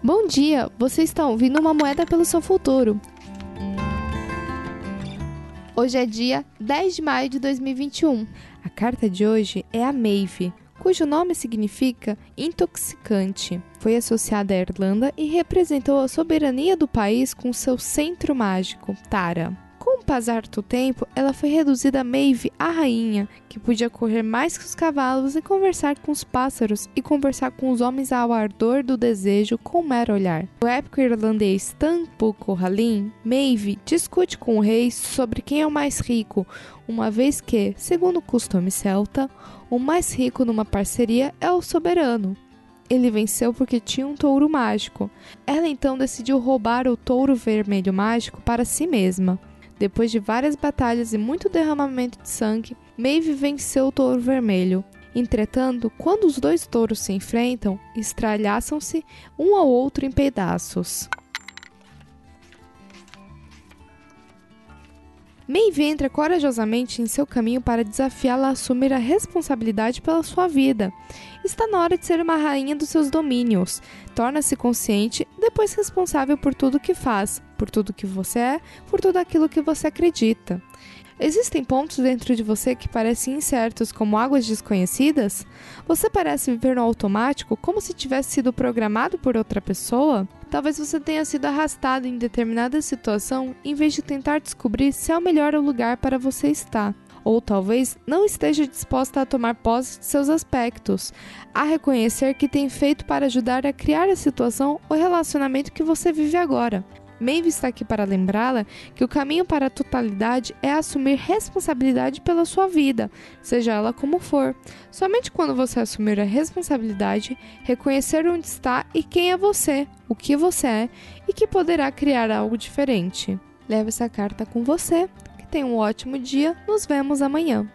Bom dia, você está ouvindo uma moeda pelo seu futuro. Hoje é dia 10 de maio de 2021. A carta de hoje é a Maeve, cujo nome significa intoxicante. Foi associada à Irlanda e representou a soberania do país com seu centro mágico, Tara. Com o passar do tempo, ela foi reduzida a Maeve, a rainha, que podia correr mais que os cavalos e conversar com os pássaros e conversar com os homens ao ardor do desejo com um mero olhar. No épico irlandês Tampo Corralin, Maeve discute com o rei sobre quem é o mais rico, uma vez que, segundo o costume celta, o mais rico numa parceria é o soberano. Ele venceu porque tinha um touro mágico. Ela então decidiu roubar o touro vermelho mágico para si mesma. Depois de várias batalhas e muito derramamento de sangue, Maeve venceu o touro vermelho. Entretanto, quando os dois touros se enfrentam, estralhaçam-se um ao outro em pedaços. Maeve entra corajosamente em seu caminho para desafiá-la a assumir a responsabilidade pela sua vida. Está na hora de ser uma rainha dos seus domínios. Torna-se consciente, depois responsável por tudo que faz, por tudo que você é, por tudo aquilo que você acredita. Existem pontos dentro de você que parecem incertos, como águas desconhecidas? Você parece viver no automático, como se tivesse sido programado por outra pessoa? Talvez você tenha sido arrastado em determinada situação em vez de tentar descobrir se é o melhor lugar para você estar. Ou talvez não esteja disposta a tomar posse de seus aspectos, a reconhecer que tem feito para ajudar a criar a situação ou relacionamento que você vive agora. Maeve está aqui para lembrá-la que o caminho para a totalidade é assumir responsabilidade pela sua vida, seja ela como for. Somente quando você assumir a responsabilidade, reconhecer onde está e quem é você, o que você é e que poderá criar algo diferente. Leve essa carta com você. Que tenha um ótimo dia. Nos vemos amanhã.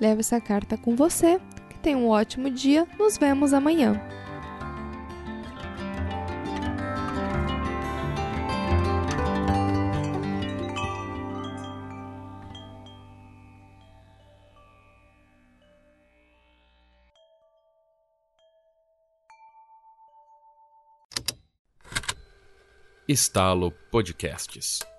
Leve essa carta com você. Que tenha um ótimo dia. Nos vemos amanhã. Estalo Podcasts.